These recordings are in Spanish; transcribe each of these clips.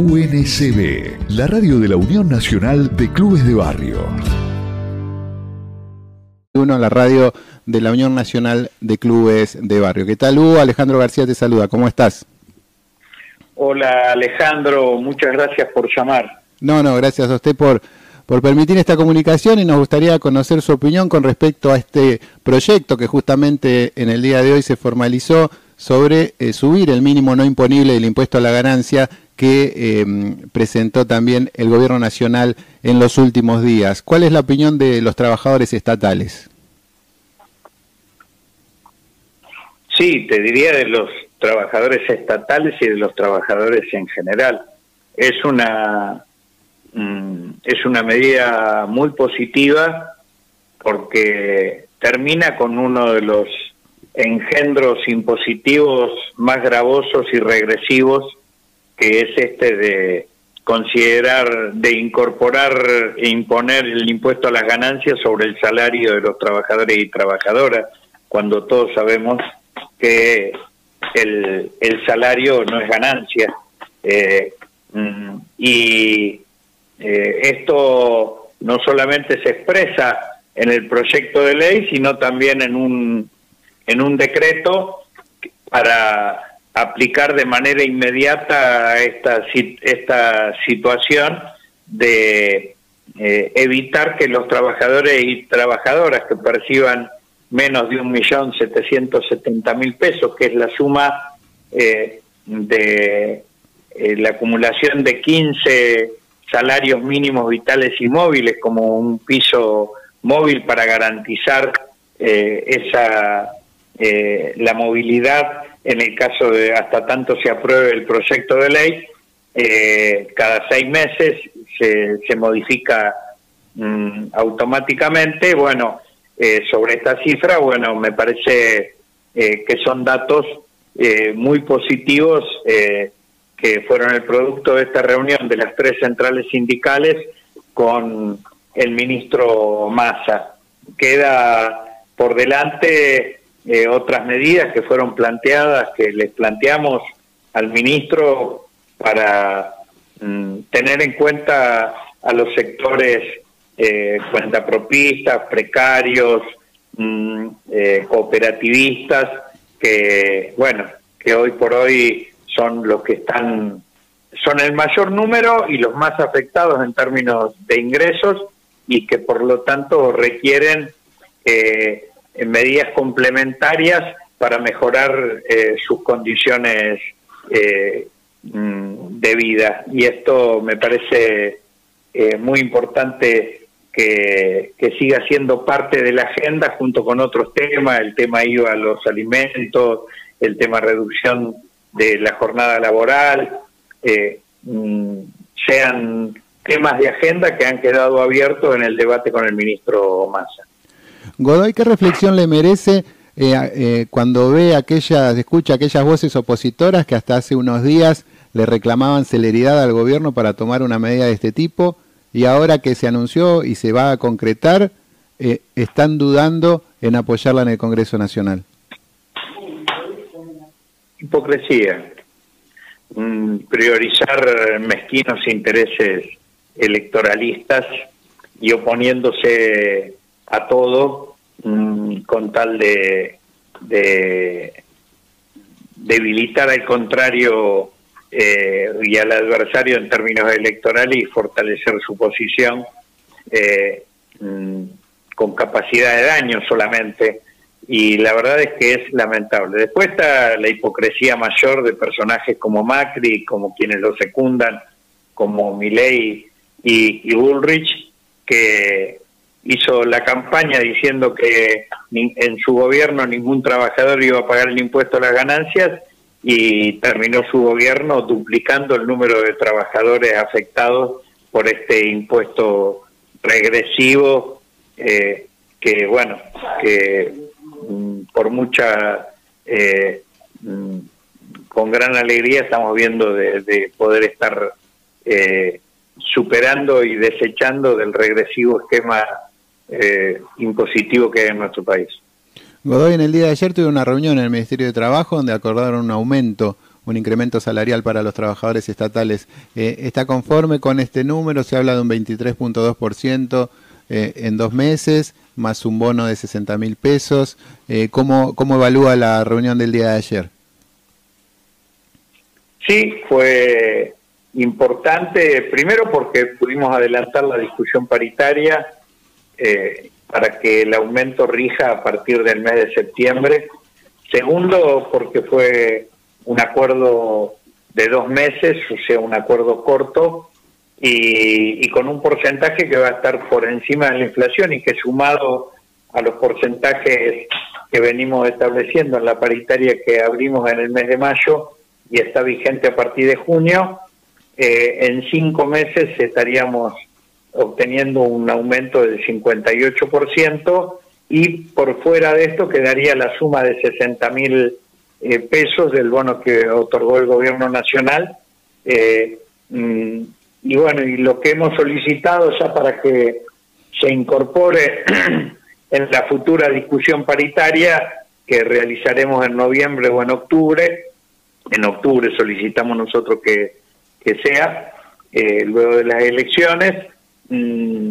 UNCB, la radio de la Unión Nacional de Clubes de Barrio. Uno, la radio de la Unión Nacional de Clubes de Barrio. ¿Qué tal, Hugo? Alejandro García te saluda. ¿Cómo estás? Hola, Alejandro. Muchas gracias por llamar. No, no, gracias a usted por, por permitir esta comunicación y nos gustaría conocer su opinión con respecto a este proyecto que justamente en el día de hoy se formalizó sobre eh, subir el mínimo no imponible del impuesto a la ganancia que eh, presentó también el Gobierno Nacional en los últimos días. ¿Cuál es la opinión de los trabajadores estatales? Sí, te diría de los trabajadores estatales y de los trabajadores en general. Es una mm, es una medida muy positiva porque termina con uno de los engendros impositivos más gravosos y regresivos, que es este de considerar, de incorporar e imponer el impuesto a las ganancias sobre el salario de los trabajadores y trabajadoras, cuando todos sabemos que el, salario no es ganancia. Eh, mm, y eh, esto no solamente se expresa en el proyecto de ley, sino también en un en un decreto para aplicar de manera inmediata esta, esta situación de eh, evitar que los trabajadores y trabajadoras que perciban menos de un millón setecientos setenta mil pesos, que es la suma eh, de eh, la acumulación de 15 salarios mínimos vitales y móviles como un piso móvil para garantizar esa la movilidad en el caso de hasta tanto se apruebe el proyecto de ley, eh, cada seis meses se, se modifica mm, automáticamente. Bueno, eh, sobre esta cifra, bueno, me parece que son datos muy positivos que fueron el producto de esta reunión de las tres centrales sindicales con el ministro Massa. Queda por delante eh, otras medidas que fueron planteadas, que les planteamos al ministro para mm, tener en cuenta a los sectores eh, cuentapropistas, precarios, mm, eh, cooperativistas, que, bueno, que hoy por hoy son los que están, son el mayor número y los más afectados en términos de ingresos y que por lo tanto requieren eh, en medidas complementarias para mejorar eh, sus condiciones eh, mm, de vida. Y esto me parece eh, muy importante que, que, siga siendo parte de la agenda junto con otros temas, el tema IVA a los alimentos, el tema reducción de la jornada laboral, mm, sean temas de agenda que han quedado abiertos en el debate con el ministro Massa. Godoy, ¿qué reflexión le merece eh, eh, cuando ve aquellas, escucha aquellas voces opositoras que hasta hace unos días le reclamaban celeridad al gobierno para tomar una medida de este tipo y ahora que se anunció y se va a concretar, eh, están dudando en apoyarla en el Congreso Nacional? Hipocresía. Mm, priorizar mezquinos intereses electoralistas y oponiéndose a todo mm, con tal de, debilitar al contrario eh, y al adversario en términos electorales y fortalecer su posición eh, mm, con capacidad de daño solamente. Y la verdad es que es lamentable. Después está la hipocresía mayor de personajes como Macri, como quienes lo secundan, como Milei y, y Bullrich, que hizo la campaña diciendo que en su gobierno ningún trabajador iba a pagar el impuesto a las ganancias y terminó su gobierno duplicando el número de trabajadores afectados por este impuesto regresivo eh, que bueno que mm, por mucha eh, mm, con gran alegría estamos viendo de, poder estar eh, superando y desechando del regresivo esquema eh, impositivo que hay en nuestro país. Godoy, en el día de ayer tuve una reunión en el Ministerio de Trabajo donde acordaron un aumento un incremento salarial para los trabajadores estatales. Eh, ¿Está conforme con este número? Se habla de un 23.2% eh, en dos meses, más un bono de 60 mil pesos. Eh, ¿cómo, ¿Cómo evalúa la reunión del día de ayer? Sí, fue importante, primero porque pudimos adelantar la discusión paritaria eh, para que el aumento rija a partir del mes de septiembre. Segundo, porque fue un acuerdo de dos meses, o sea, un acuerdo corto y, con un porcentaje que va a estar por encima de la inflación y que sumado a los porcentajes que venimos estableciendo en la paritaria que abrimos en el mes de mayo y está vigente a partir de junio, eh, en cinco meses estaríamos obteniendo un aumento del 58% y por fuera de esto quedaría la suma de 60 mil eh, pesos del bono que otorgó el gobierno nacional. Eh, mm, y bueno, y lo que hemos solicitado ya para que se incorpore en la futura discusión paritaria que realizaremos en noviembre o en octubre, en octubre solicitamos nosotros que, que sea, eh, luego de las elecciones, mm,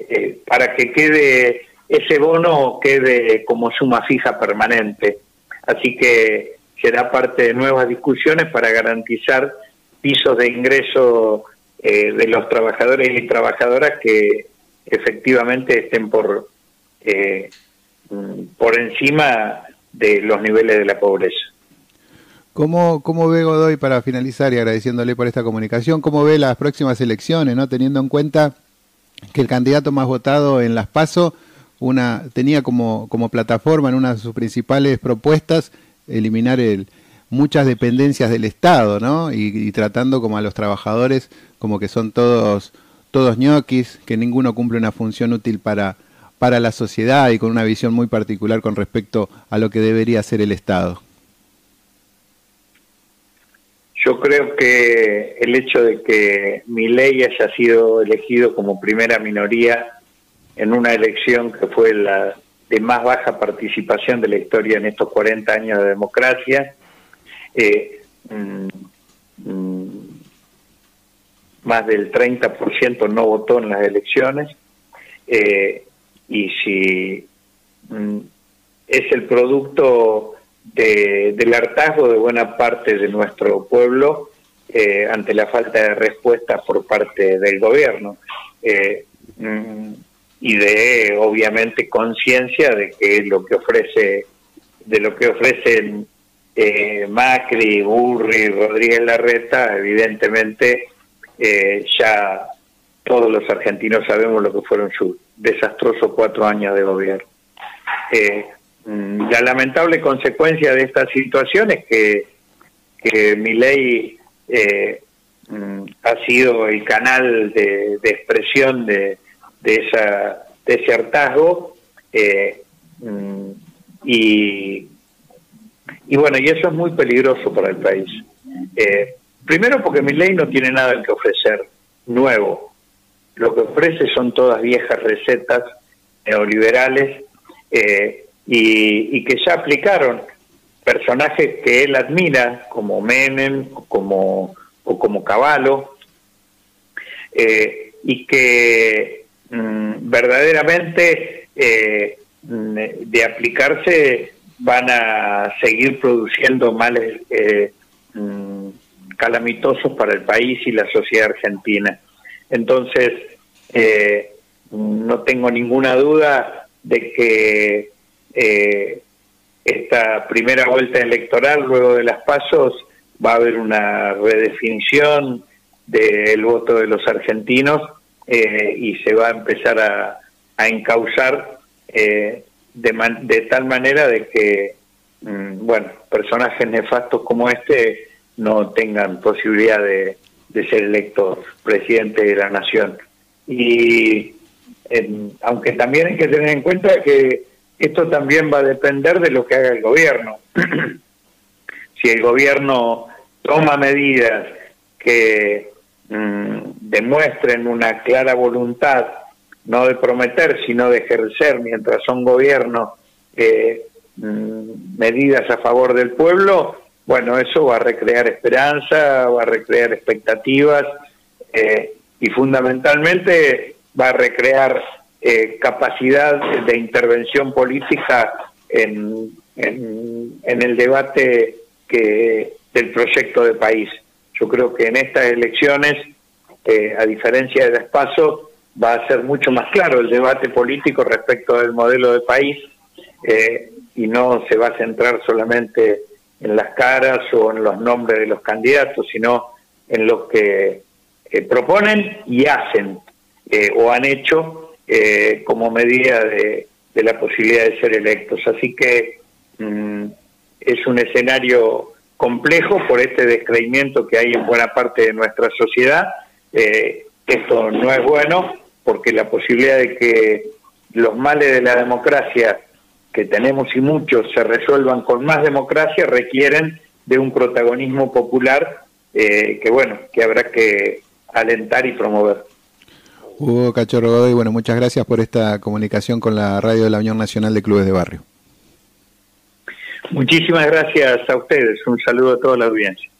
eh, para que quede ese bono quede como suma fija permanente. Así que será parte de nuevas discusiones para garantizar pisos de ingreso eh, de los trabajadores y trabajadoras que efectivamente estén por, mm, por encima de los niveles de la pobreza. ¿Cómo, ¿Cómo ve Godoy, para finalizar y agradeciéndole por esta comunicación, cómo ve las próximas elecciones, ¿no? teniendo en cuenta que el candidato más votado en las PASO una, tenía como, como plataforma en una de sus principales propuestas eliminar el, muchas dependencias del Estado, ¿no? Y, tratando como a los trabajadores como que son todos todos ñoquis, que ninguno cumple una función útil para, para la sociedad y con una visión muy particular con respecto a lo que debería ser el Estado. Yo creo que el hecho de que mi ley haya sido elegido como primera minoría en una elección que fue la de más baja participación de la historia en estos 40 años de democracia, eh, mm, mm, más del 30% no votó en las elecciones, eh, y si mm, es el producto del hartazgo de buena parte de nuestro pueblo eh, ante la falta de respuesta por parte del gobierno eh, mm, y de obviamente conciencia de que lo que ofrece de lo que ofrecen eh, Macri, Burri, Rodríguez Larreta, evidentemente ya todos los argentinos sabemos lo que fueron sus desastrosos cuatro años de gobierno. La lamentable consecuencia de esta situación es que, que mi ley eh, mm, ha sido el canal de, expresión de, de, esa, de ese hartazgo eh, mm, y, y bueno, y eso es muy peligroso para el país. Eh, primero porque mi ley no tiene nada que ofrecer nuevo. Lo que ofrece son todas viejas recetas neoliberales eh, y, que ya aplicaron personajes que él admira, como Menem como, o como Caballo, eh, y que mm, verdaderamente eh, de aplicarse van a seguir produciendo males eh, mm, calamitosos para el país y la sociedad argentina. Entonces, no tengo ninguna duda de que eh, esta primera vuelta electoral, luego de las pasos, va a haber una redefinición del voto de los argentinos eh, y se va a empezar a, a encauzar eh, de, tal manera de que, mm, bueno, personajes nefastos como este no tengan posibilidad de, ser electos presidente de la nación. Y aunque también hay que tener en cuenta que esto también va a depender de lo que haga el gobierno. si el gobierno toma medidas que mm, demuestren una clara voluntad, no de prometer, sino de ejercer mientras son gobierno eh, mm, medidas a favor del pueblo, bueno, eso va a recrear esperanza, va a recrear expectativas eh, y fundamentalmente va a recrear eh, capacidad de intervención política en, en, el debate que, del proyecto de país. Yo creo que en estas elecciones, eh, a diferencia de paso, va a ser mucho más claro el debate político respecto del modelo de país eh, y no se va a centrar solamente en las caras o en los nombres de los candidatos, sino en lo que eh, proponen y hacen o han hecho como medida de, la posibilidad de ser electos. Así que mm, es un escenario complejo por este descreimiento que hay en buena parte de nuestra sociedad. esto no es bueno porque la posibilidad de que los males de la democracia que tenemos y muchos se resuelvan con más democracia requieren de un protagonismo popular eh, que bueno que habrá que alentar y promover. Hugo Cachorro Godoy, bueno, muchas gracias por esta comunicación con la radio de la Unión Nacional de Clubes de Barrio. Muchísimas gracias a ustedes, un saludo a toda la audiencia.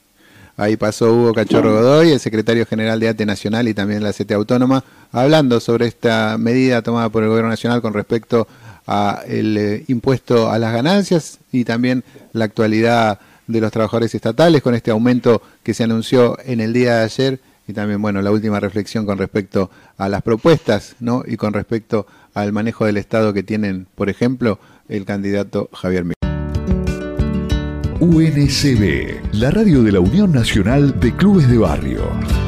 Ahí pasó Hugo Cachorro Godoy, el secretario general de ATE Nacional y también la CT Autónoma, hablando sobre esta medida tomada por el Gobierno Nacional con respecto a el eh, impuesto a las ganancias y también la actualidad de los trabajadores estatales con este aumento que se anunció en el día de ayer y también bueno la última reflexión con respecto a las propuestas no y con respecto al manejo del Estado que tienen por ejemplo el candidato Javier Miguel. UNCB, la radio de la Unión Nacional de Clubes de Barrio.